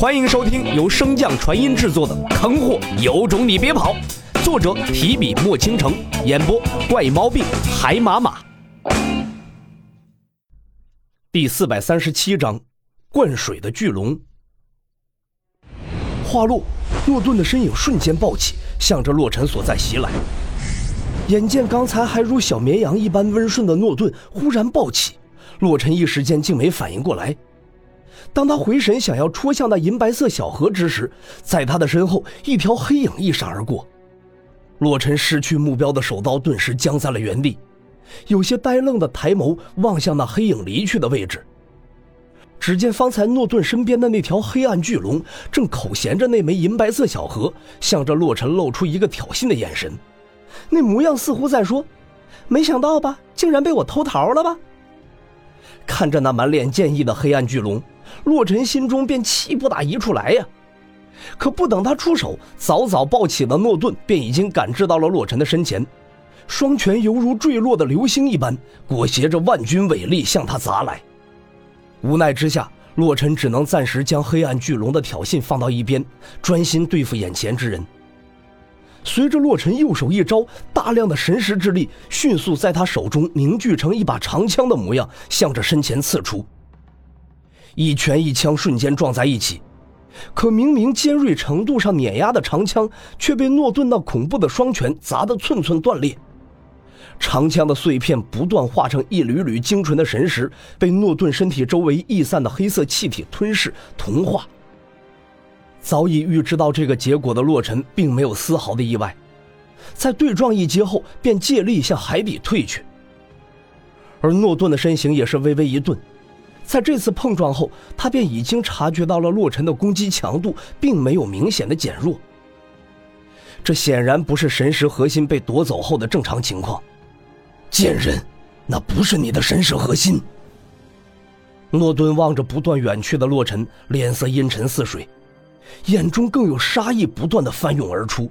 欢迎收听由升降传音制作的《坑货有种你别跑》，作者提笔墨倾城，演播怪毛病海马马。第四百三十七章，灌水的巨龙。话落，诺顿的身影瞬间暴起，向着洛尘所在袭来。眼见刚才还如小绵羊一般温顺的诺顿忽然暴起，洛尘一时间竟没反应过来。当他回神想要戳向那银白色小河之时，在他的身后，一条黑影一闪而过。洛尘失去目标的手刀顿时僵在了原地，有些呆愣的抬眸望向那黑影离去的位置。只见方才诺顿身边的那条黑暗巨龙正口衔着那枚银白色小盒，向着洛尘露出一个挑衅的眼神，那模样似乎在说：“没想到吧，竟然被我偷桃了吧？”看着那满脸剑意的黑暗巨龙。洛尘心中便气不打一处来呀，可不等他出手，早早抱起的诺顿便已经感知到了洛尘的身前，双拳犹如坠落的流星一般，裹挟着万钧伟力向他砸来。无奈之下，洛尘只能暂时将黑暗巨龙的挑衅放到一边，专心对付眼前之人。随着洛尘右手一招，大量的神识之力迅速在他手中凝聚成一把长枪的模样，向着身前刺出。一拳一枪瞬间撞在一起，可明明尖锐程度上碾压的长枪，却被诺顿那恐怖的双拳砸得寸寸断裂。长枪的碎片不断化成一缕缕精纯的神石，被诺顿身体周围溢散的黑色气体吞噬同化。早已预知到这个结果的洛尘，并没有丝毫的意外，在对撞一击后，便借力向海底退去。而诺顿的身形也是微微一顿。在这次碰撞后，他便已经察觉到了洛尘的攻击强度并没有明显的减弱。这显然不是神识核心被夺走后的正常情况。贱人，那不是你的神识核心。诺顿望着不断远去的洛尘，脸色阴沉似水，眼中更有杀意不断的翻涌而出。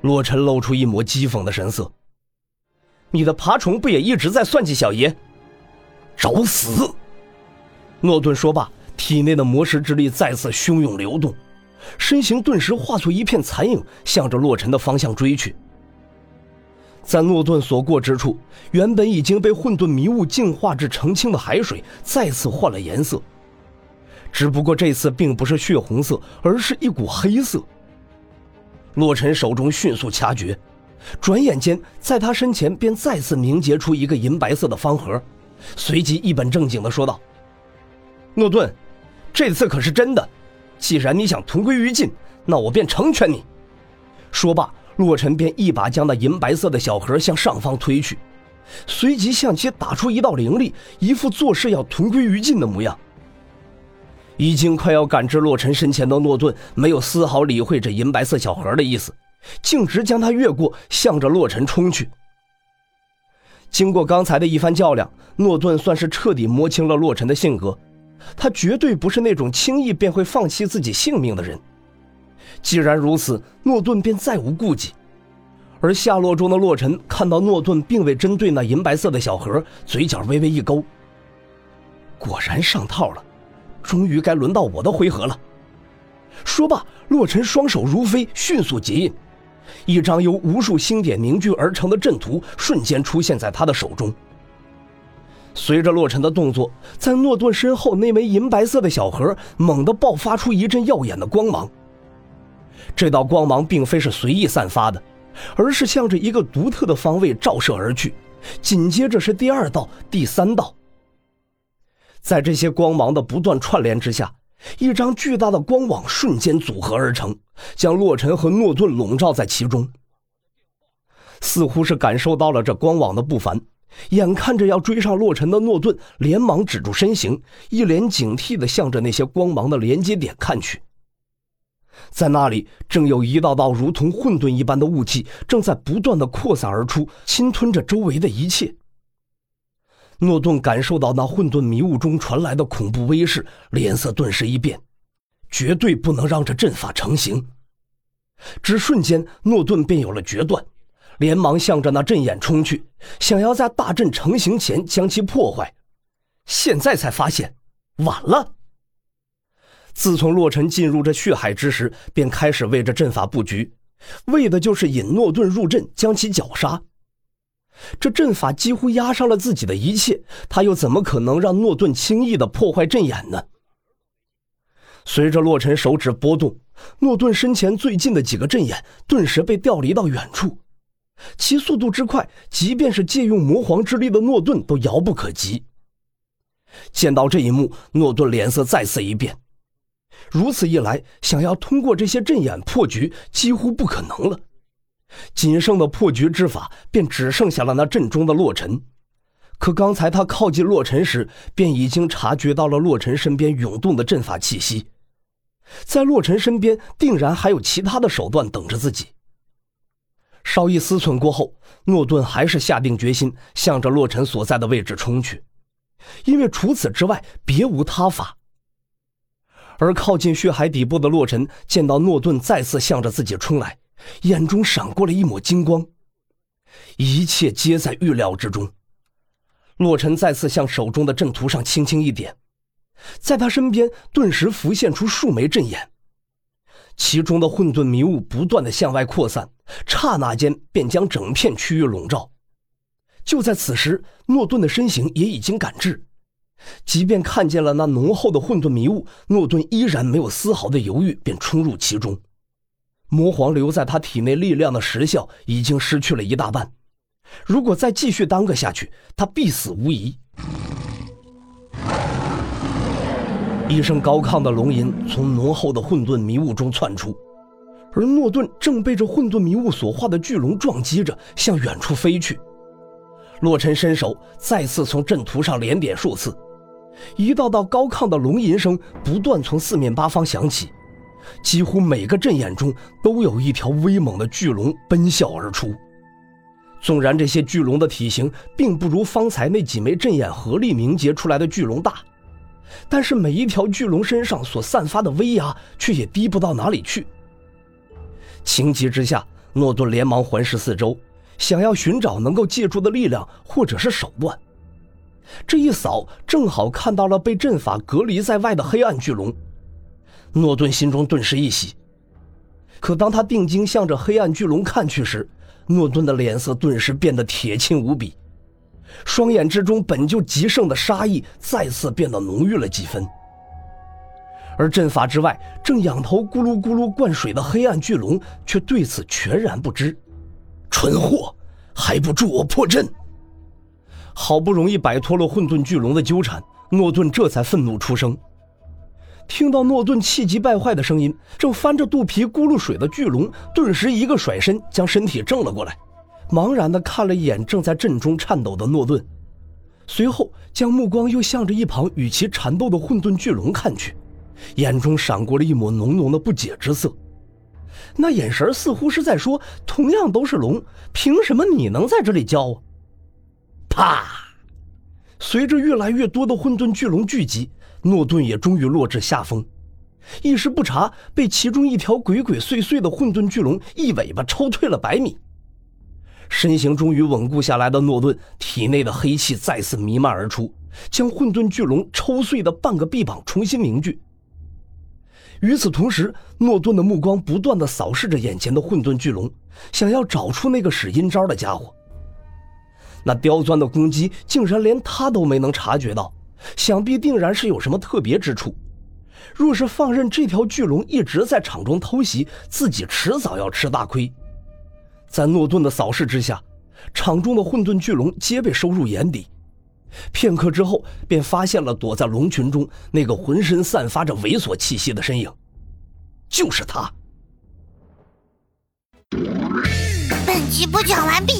洛尘露出一抹讥讽的神色：“你的爬虫不也一直在算计小爷？”找死！诺顿说罢，体内的魔石之力再次汹涌流动，身形顿时化作一片残影，向着洛尘的方向追去。在诺顿所过之处，原本已经被混沌迷雾净化至澄清的海水再次换了颜色，只不过这次并不是血红色，而是一股黑色。洛尘手中迅速掐诀，转眼间，在他身前便再次凝结出一个银白色的方盒。随即一本正经的说道：“诺顿，这次可是真的。既然你想同归于尽，那我便成全你。”说罢，洛尘便一把将那银白色的小盒向上方推去，随即向其打出一道灵力，一副做事要同归于尽的模样。已经快要赶至洛尘身前的诺顿，没有丝毫理会这银白色小盒的意思，径直将它越过，向着洛尘冲去。经过刚才的一番较量，诺顿算是彻底摸清了洛尘的性格。他绝对不是那种轻易便会放弃自己性命的人。既然如此，诺顿便再无顾忌。而下落中的洛尘看到诺顿并未针对那银白色的小盒，嘴角微微一勾。果然上套了，终于该轮到我的回合了。说罢，洛尘双手如飞，迅速结印。一张由无数星点凝聚而成的阵图瞬间出现在他的手中。随着洛尘的动作，在诺顿身后那枚银白色的小盒猛地爆发出一阵耀眼的光芒。这道光芒并非是随意散发的，而是向着一个独特的方位照射而去。紧接着是第二道、第三道。在这些光芒的不断串联之下。一张巨大的光网瞬间组合而成，将洛尘和诺顿笼罩在其中。似乎是感受到了这光网的不凡，眼看着要追上洛尘的诺顿连忙止住身形，一脸警惕地向着那些光芒的连接点看去。在那里，正有一道道如同混沌一般的雾气正在不断的扩散而出，侵吞着周围的一切。诺顿感受到那混沌迷雾中传来的恐怖威势，脸色顿时一变，绝对不能让这阵法成型。只瞬间，诺顿便有了决断，连忙向着那阵眼冲去，想要在大阵成型前将其破坏。现在才发现，晚了。自从洛尘进入这血海之时，便开始为这阵法布局，为的就是引诺顿入阵，将其绞杀。这阵法几乎压上了自己的一切，他又怎么可能让诺顿轻易的破坏阵眼呢？随着洛尘手指波动，诺顿身前最近的几个阵眼顿时被调离到远处，其速度之快，即便是借用魔皇之力的诺顿都遥不可及。见到这一幕，诺顿脸色再次一变。如此一来，想要通过这些阵眼破局，几乎不可能了。仅剩的破局之法，便只剩下了那阵中的洛尘。可刚才他靠近洛尘时，便已经察觉到了洛尘身边涌动的阵法气息。在洛尘身边，定然还有其他的手段等着自己。稍一思忖过后，诺顿还是下定决心，向着洛尘所在的位置冲去，因为除此之外别无他法。而靠近血海底部的洛尘见到诺顿再次向着自己冲来，眼中闪过了一抹金光。一切皆在预料之中。洛尘再次向手中的阵图上轻轻一点，在他身边顿时浮现出数枚阵眼，其中的混沌迷雾不断的向外扩散，刹那间便将整片区域笼罩。就在此时，诺顿的身形也已经赶至。即便看见了那浓厚的混沌迷雾，诺顿依然没有丝毫的犹豫，便冲入其中。魔皇留在他体内力量的时效已经失去了一大半，如果再继续耽搁下去，他必死无疑。一声高亢的龙吟从浓厚的混沌迷雾中窜出，而诺顿正被这混沌迷雾所化的巨龙撞击着，向远处飞去。洛尘伸手再次从阵图上连点数次。一道道高亢的龙吟声不断从四面八方响起，几乎每个阵眼中都有一条威猛的巨龙奔啸而出。纵然这些巨龙的体型并不如方才那几枚阵眼合力凝结出来的巨龙大，但是每一条巨龙身上所散发的威压却也低不到哪里去。情急之下，诺顿连忙环视四周，想要寻找能够借助的力量或者是手段。这一扫，正好看到了被阵法隔离在外的黑暗巨龙。诺顿心中顿时一喜。可当他定睛向着黑暗巨龙看去时，诺顿的脸色顿时变得铁青无比，双眼之中本就极盛的杀意再次变得浓郁了几分。而阵法之外正仰头咕噜咕噜灌水的黑暗巨龙却对此全然不知。蠢货，还不助我破阵！好不容易摆脱了混沌巨龙的纠缠，诺顿这才愤怒出声。听到诺顿气急败坏的声音，正翻着肚皮咕噜水的巨龙顿时一个甩身，将身体正了过来，茫然地看了一眼正在阵中颤抖的诺顿，随后将目光又向着一旁与其缠斗的混沌巨龙看去，眼中闪过了一抹浓浓的不解之色。那眼神似乎是在说：同样都是龙，凭什么你能在这里叫啊？啪！随着越来越多的混沌巨龙聚集，诺顿也终于落至下风，一时不察，被其中一条鬼鬼祟祟的混沌巨龙一尾巴抽退了百米。身形终于稳固下来的诺顿，体内的黑气再次弥漫而出，将混沌巨龙抽碎的半个臂膀重新凝聚。与此同时，诺顿的目光不断的扫视着眼前的混沌巨龙，想要找出那个使阴招的家伙。那刁钻的攻击竟然连他都没能察觉到，想必定然是有什么特别之处。若是放任这条巨龙一直在场中偷袭，自己迟早要吃大亏。在诺顿的扫视之下，场中的混沌巨龙皆被收入眼底。片刻之后，便发现了躲在龙群中那个浑身散发着猥琐气息的身影，就是他。本集播讲完毕。